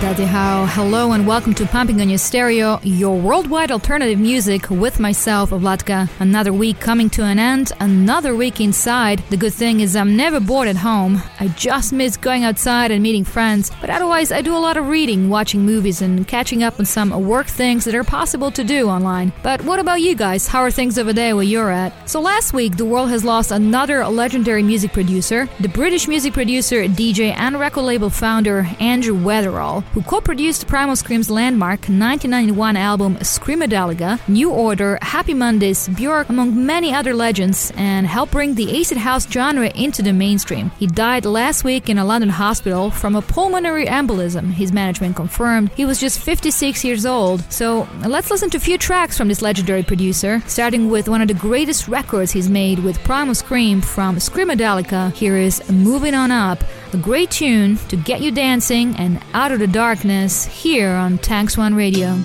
Daddy How. Hello and welcome to Pumping on Your Stereo, your worldwide alternative music with myself, Vlatka. Another week coming to an end, another week inside. The good thing is I'm never bored at home. I just miss going outside and meeting friends, but otherwise I do a lot of reading, watching movies, and catching up on some work things that are possible to do online. But what about you guys? How are things over there where you're at? So last week, the world has lost another legendary music producer, the British music producer, DJ, and record label founder Andrew Weatherall who co-produced Primal Scream's landmark 1991 album Screamadelica, New Order, Happy Mondays, Björk, among many other legends, and helped bring the acid house genre into the mainstream. He died last week in a London hospital from a pulmonary embolism, his management confirmed. He was just 56 years old. So let's listen to a few tracks from this legendary producer, starting with one of the greatest records he's made with Primal Scream from Screamadelica. Here is Moving On Up, a great tune to get you dancing and out of the darkness here on Tax One Radio.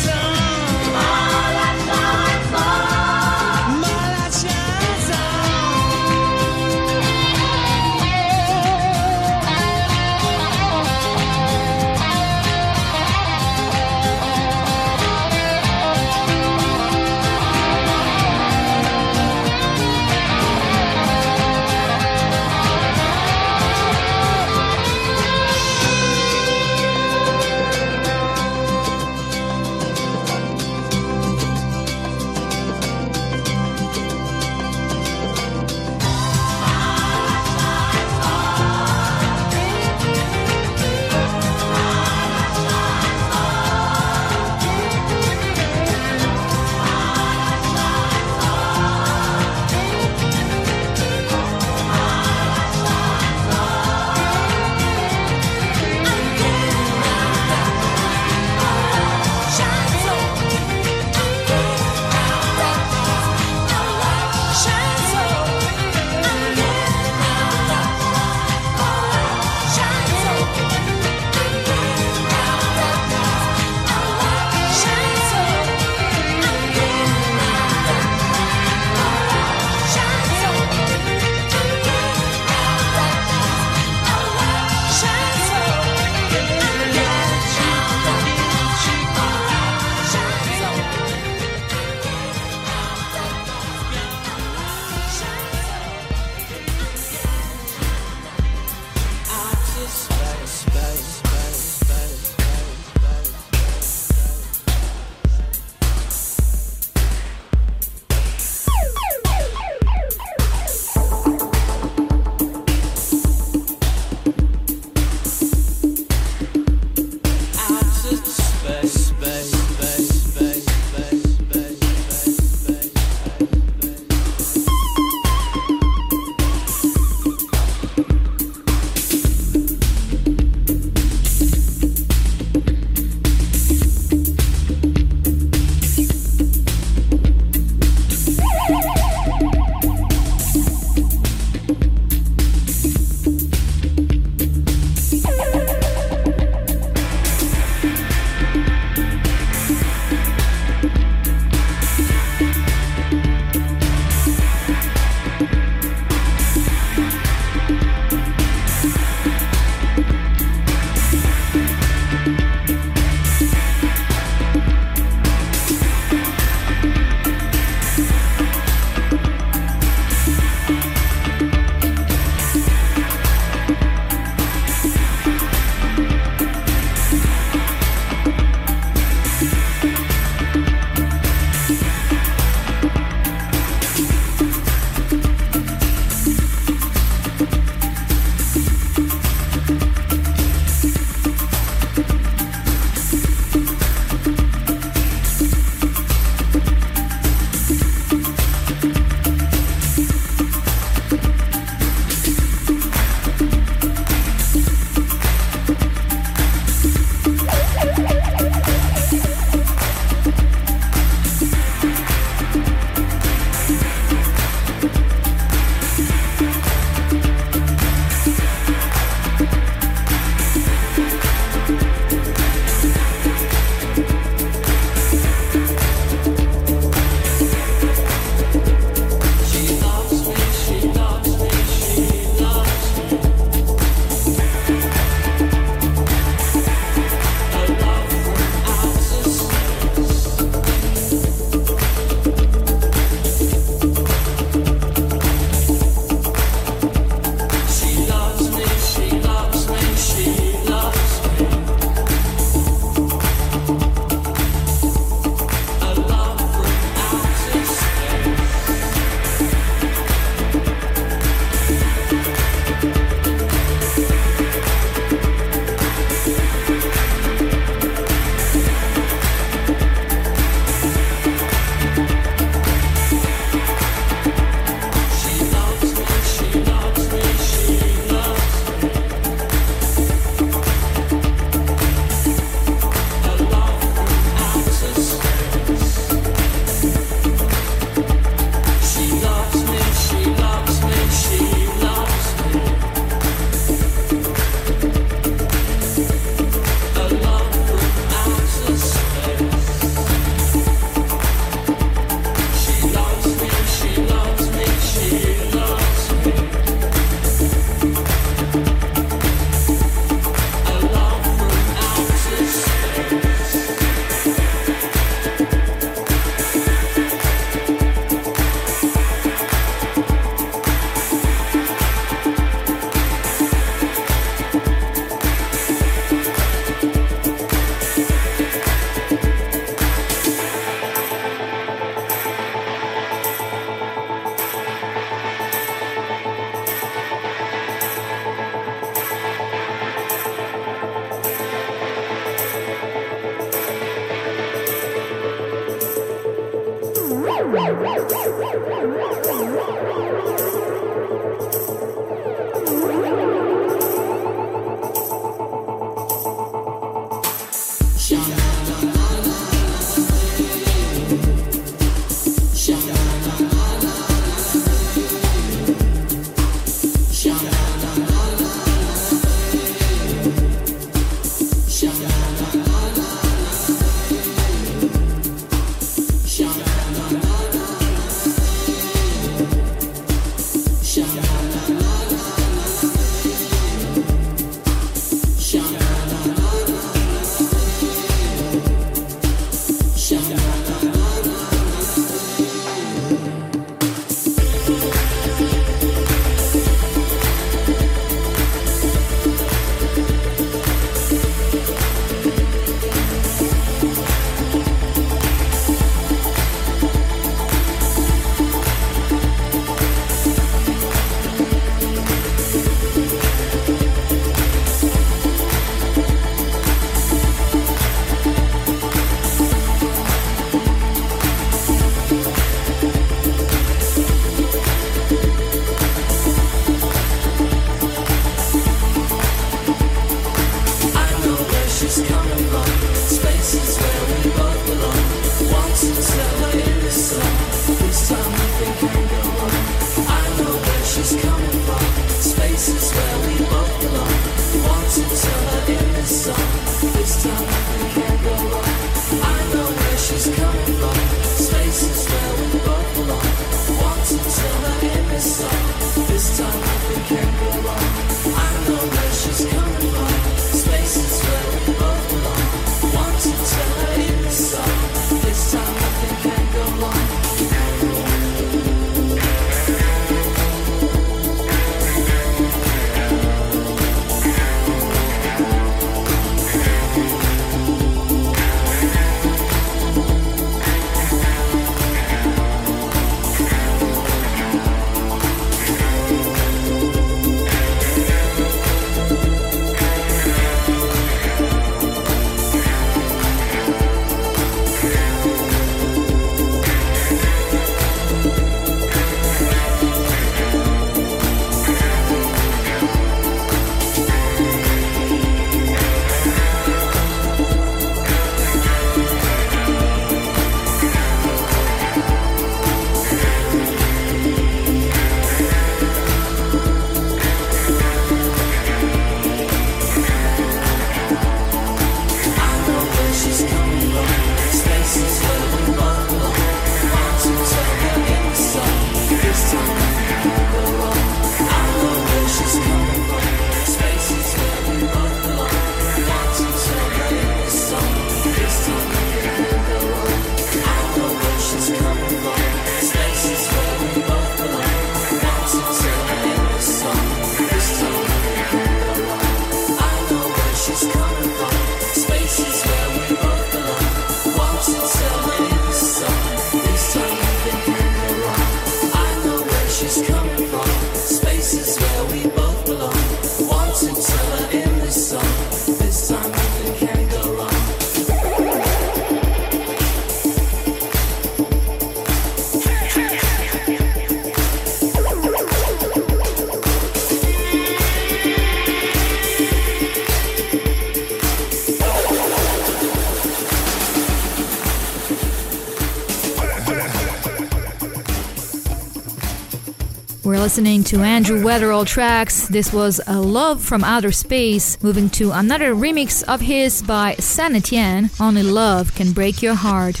Listening to Andrew Weatherall tracks. This was A Love from Outer Space, moving to another remix of his by Saint Etienne, Only Love Can Break Your Heart.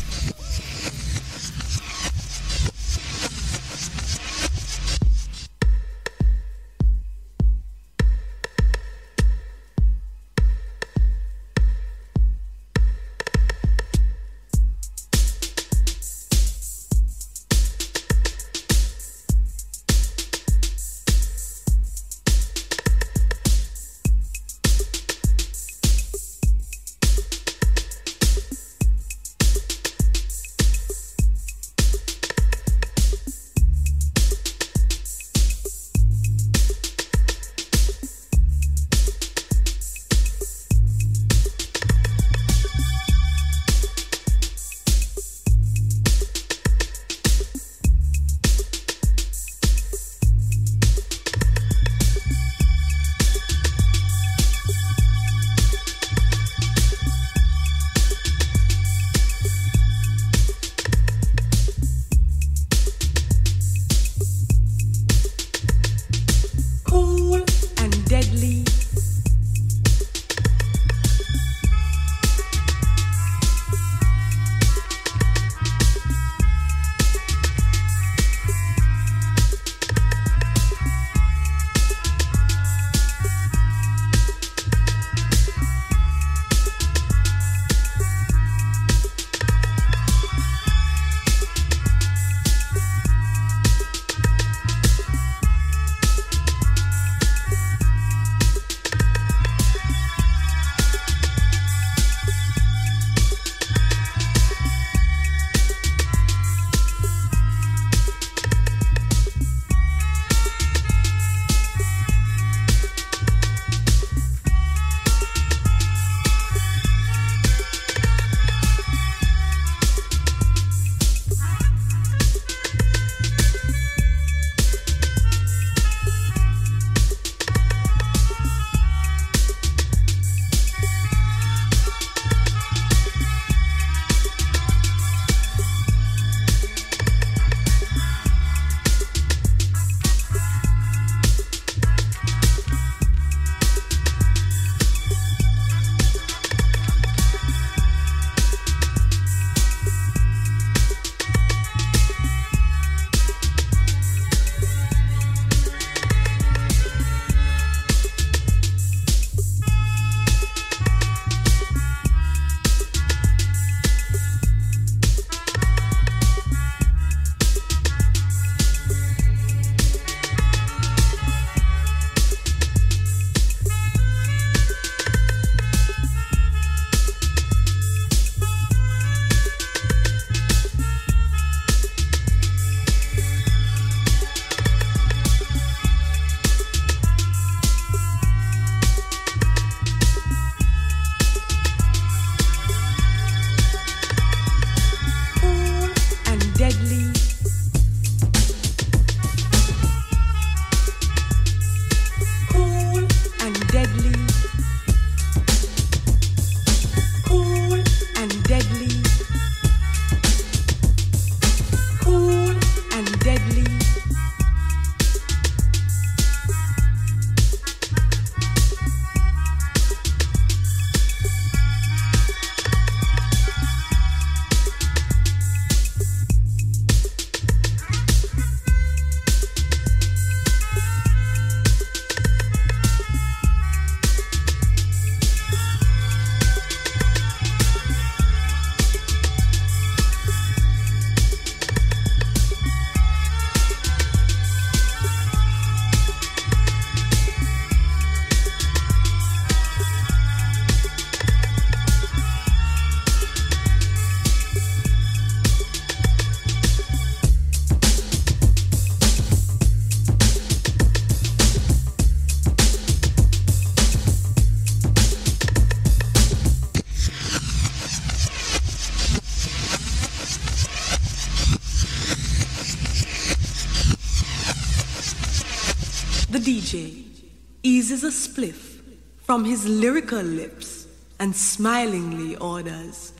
A spliff from his lyrical lips and smilingly orders,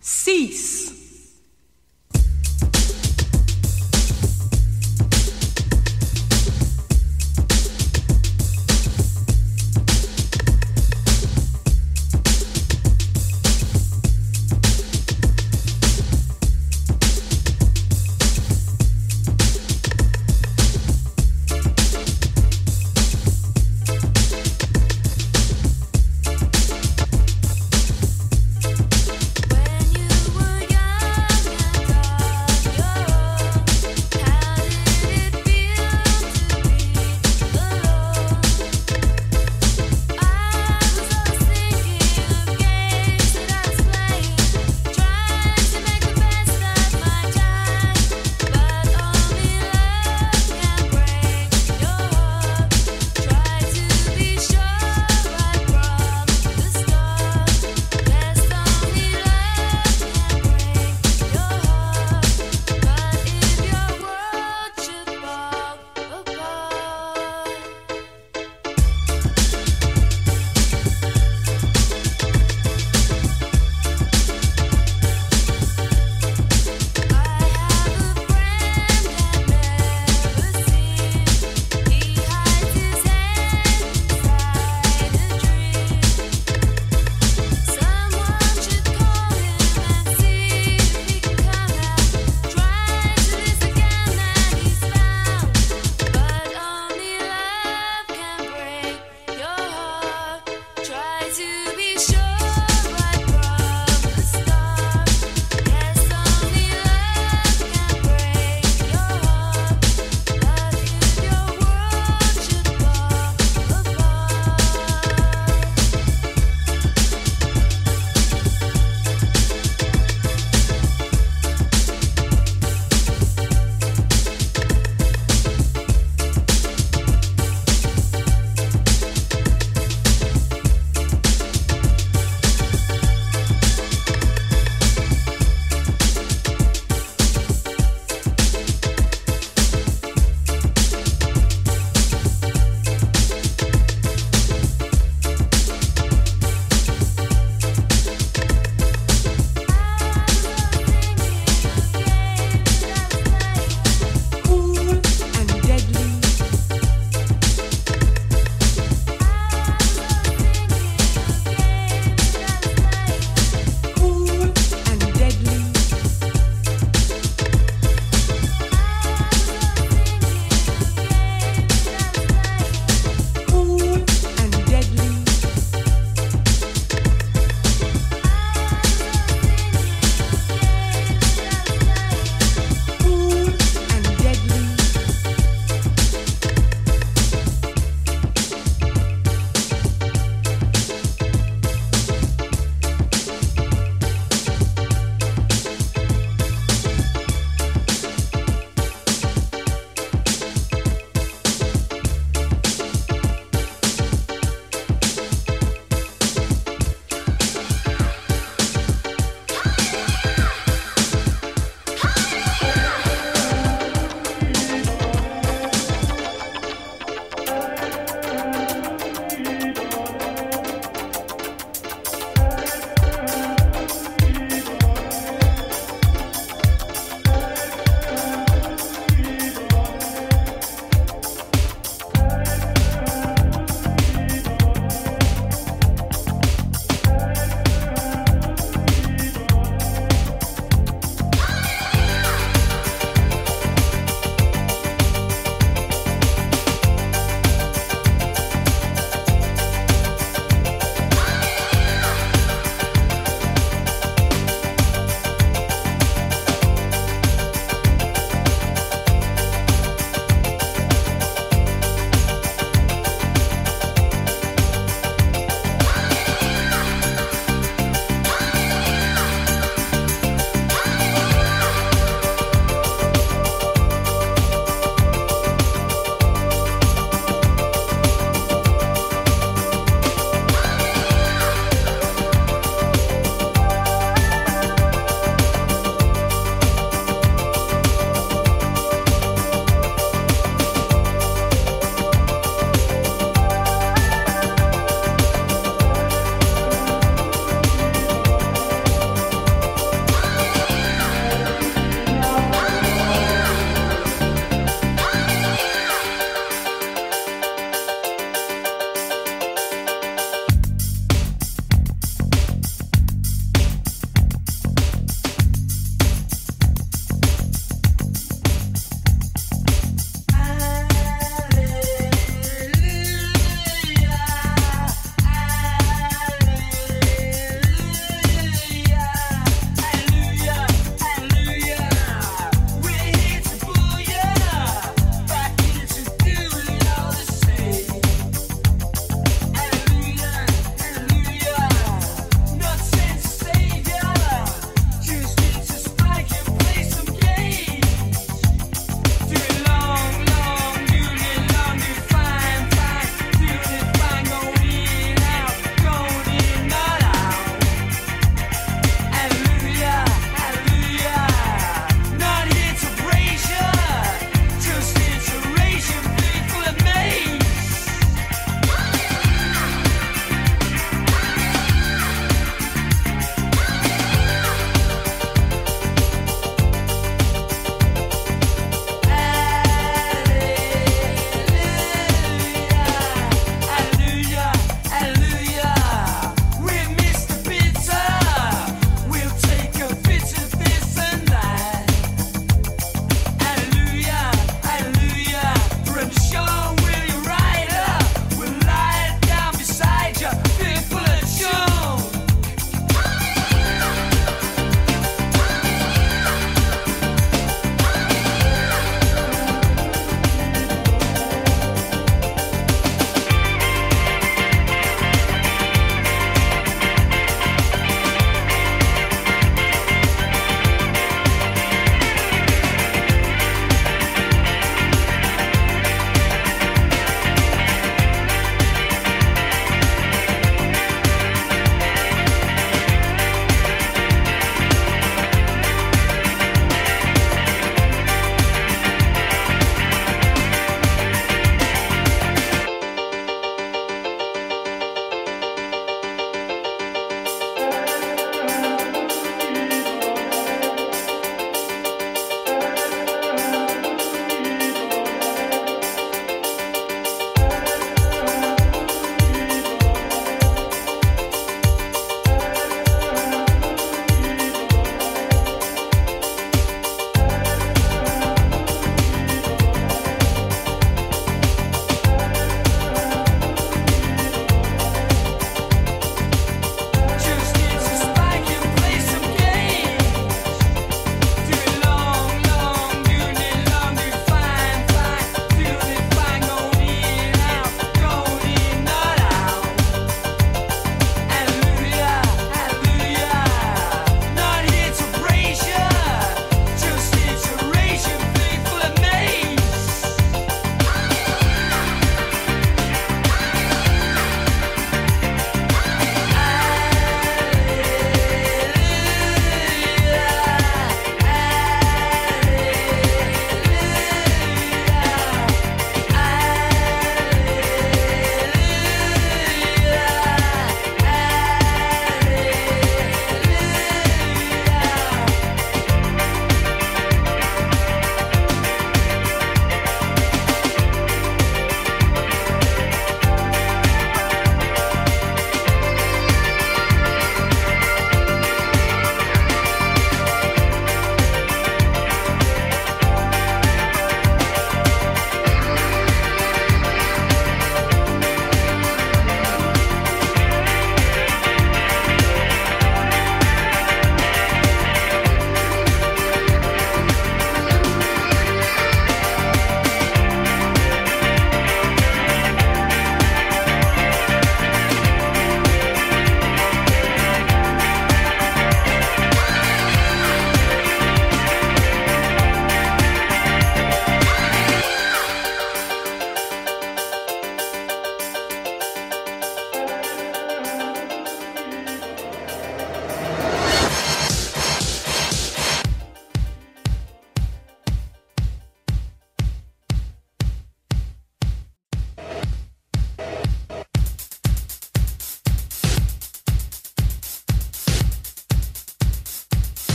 Cease!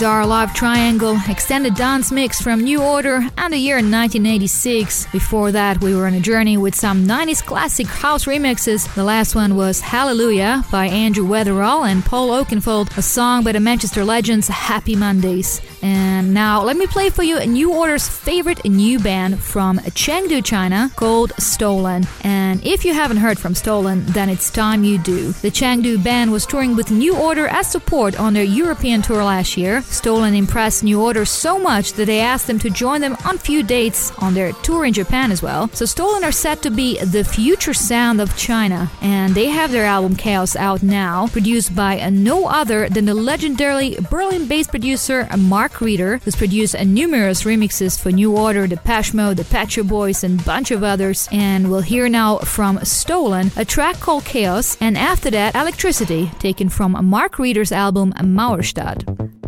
Bizarre Love Triangle, extended dance mix from New Order, and the year 1986. Before that, we were on a journey with some 90s classic house remixes. The last one was Hallelujah by Andrew Weatherall and Paul Oakenfold, a song by the Manchester legends Happy Mondays. And now let me play for you a New Order's favorite new band from Chengdu, China called Stolen. And if you haven't heard from Stolen, then it's time you do. The Chengdu band was touring with New Order as support on their European tour last year. Stolen impressed New Order so much that they asked them to join them on few dates on their tour in Japan as well. So Stolen are said to be the future sound of China, and they have their album Chaos out now, produced by no other than the legendary Berlin-based producer Mark Reeder, who's produced numerous remixes for New Order, Depeche Mode, the Pet Shop Boys, and a bunch of others. And we'll hear now from Stolen a track called Chaos, and after that, Electricity, taken from Mark Reeder's album Mauerstadt.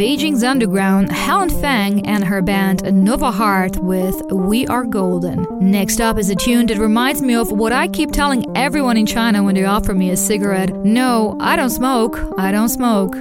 Beijing's underground, Helen Feng, and her band Nova Heart with We Are Golden. Next up is a tune that reminds me of what I keep telling everyone in China when they offer me a cigarette No, I don't smoke. I don't smoke.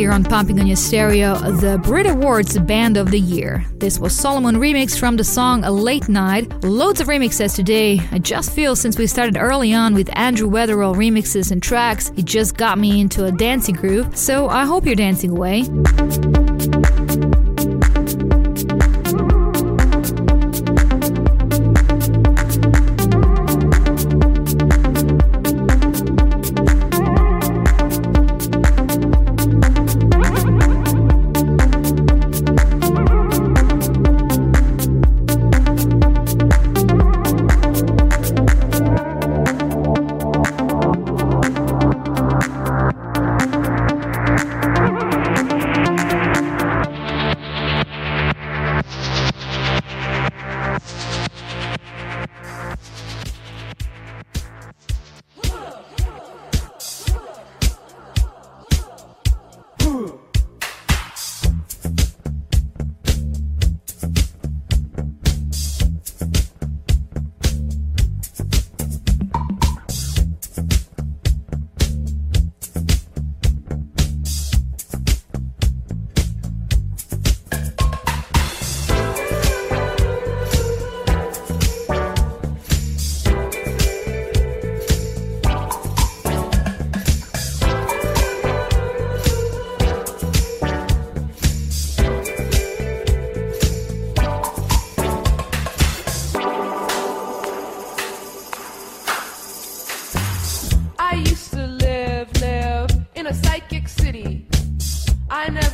here on Pumping on Your Stereo the Brit Awards Band of the Year. This was Solomun remix from the song Late Night. Loads of remixes today. I just feel since we started early on with Andrew Weatherall remixes and tracks, it just got me into a dancing groove. So I hope you're dancing away.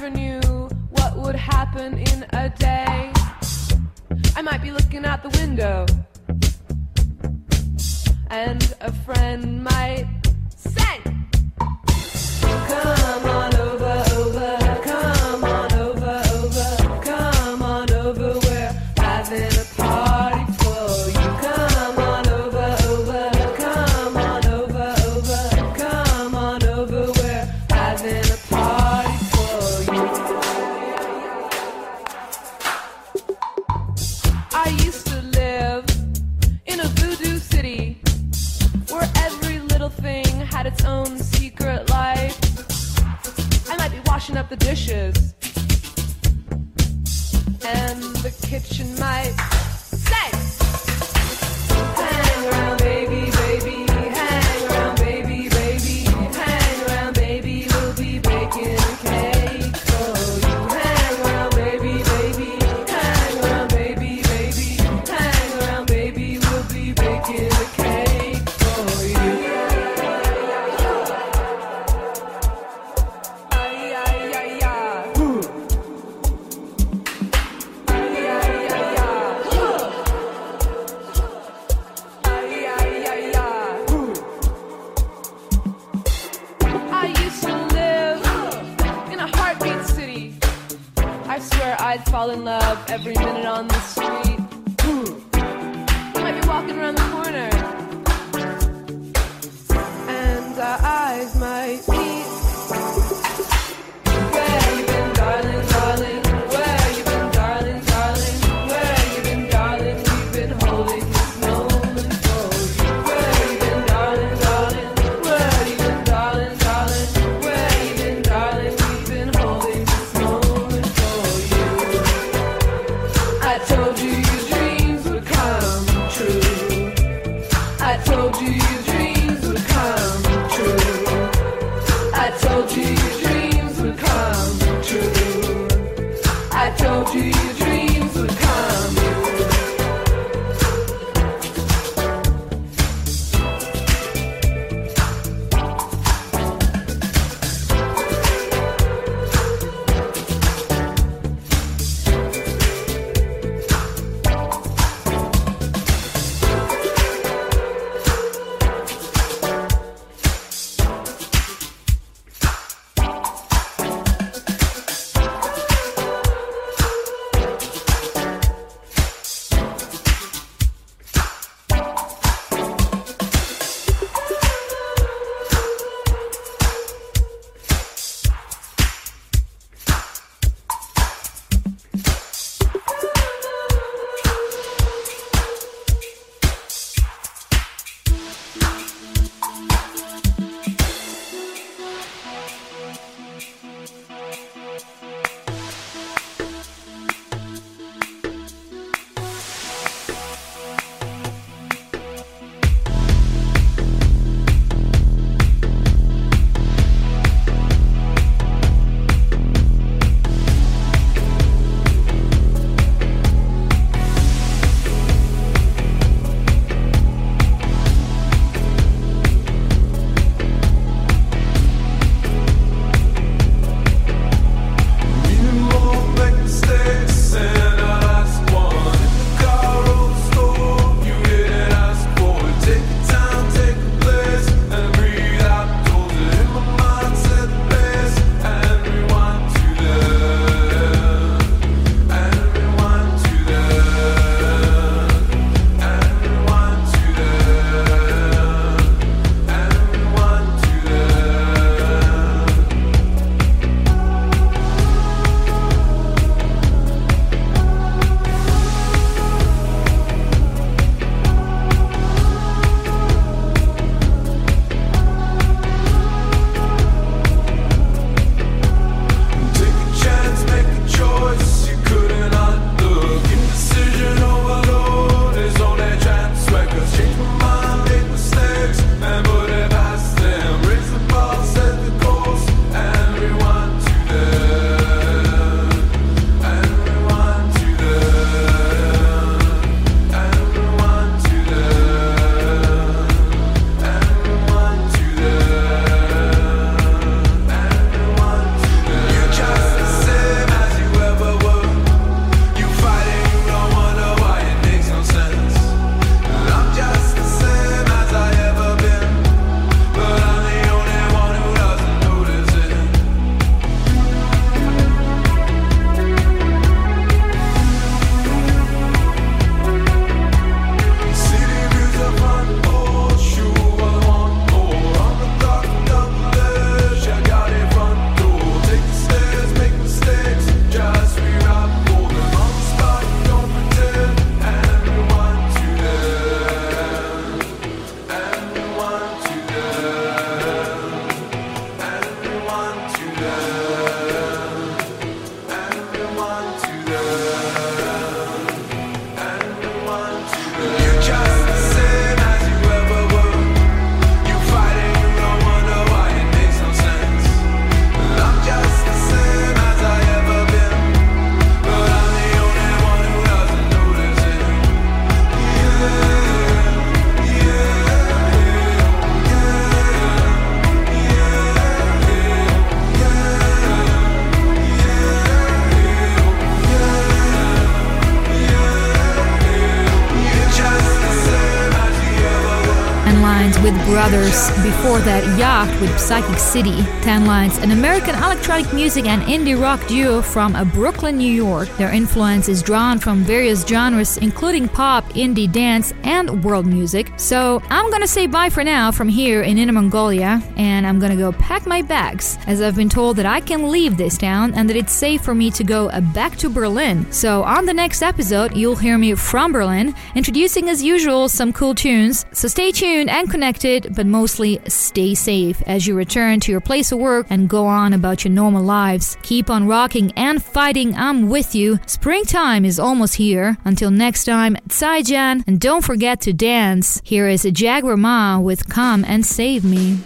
never knew what would happen in a day. I might be looking out the window, and a friend might dishes. And the kitchen might Brothers. Before that, Yacht with Psychic City. Tanlines, an American electronic music and indie rock duo from uh, Brooklyn, New York. Their influence is drawn from various genres, including pop, indie, dance, and world music. So I'm gonna say bye for now from here in Inner Mongolia, and I'm gonna go pack my bags, as I've been told that I can leave this town and that it's safe for me to go uh, back to Berlin. So on the next episode, you'll hear me from Berlin, introducing as usual some cool tunes. So stay tuned and connected, but mostly stay safe as you return to your place of work and go on about your normal lives. Keep on rocking and fighting. I'm with you. Springtime is almost here. Until next time, Tsaijan, and don't forget to dance. Here is a Jagwar Ma with Come and Save Me.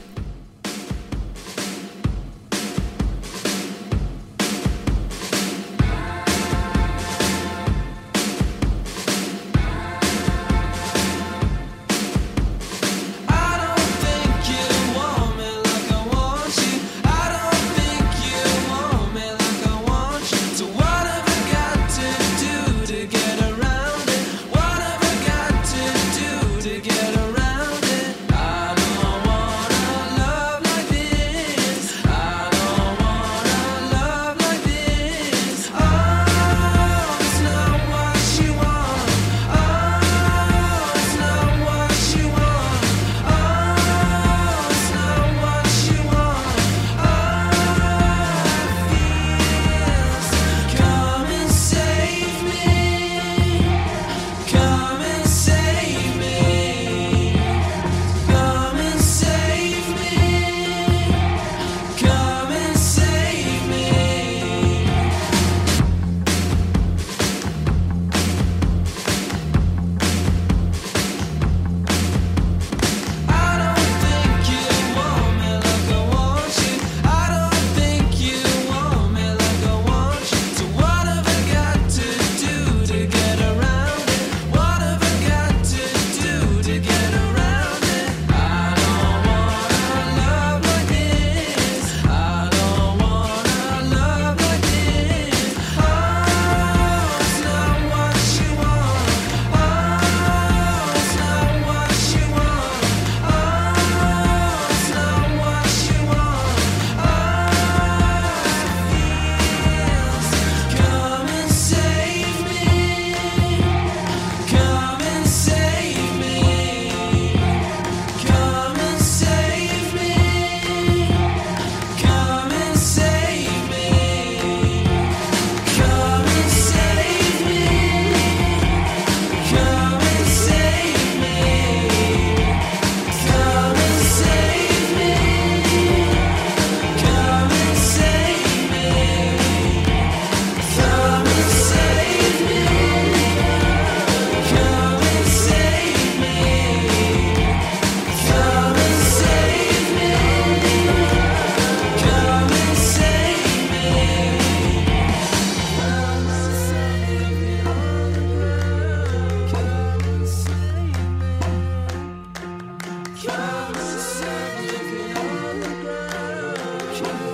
Revolution.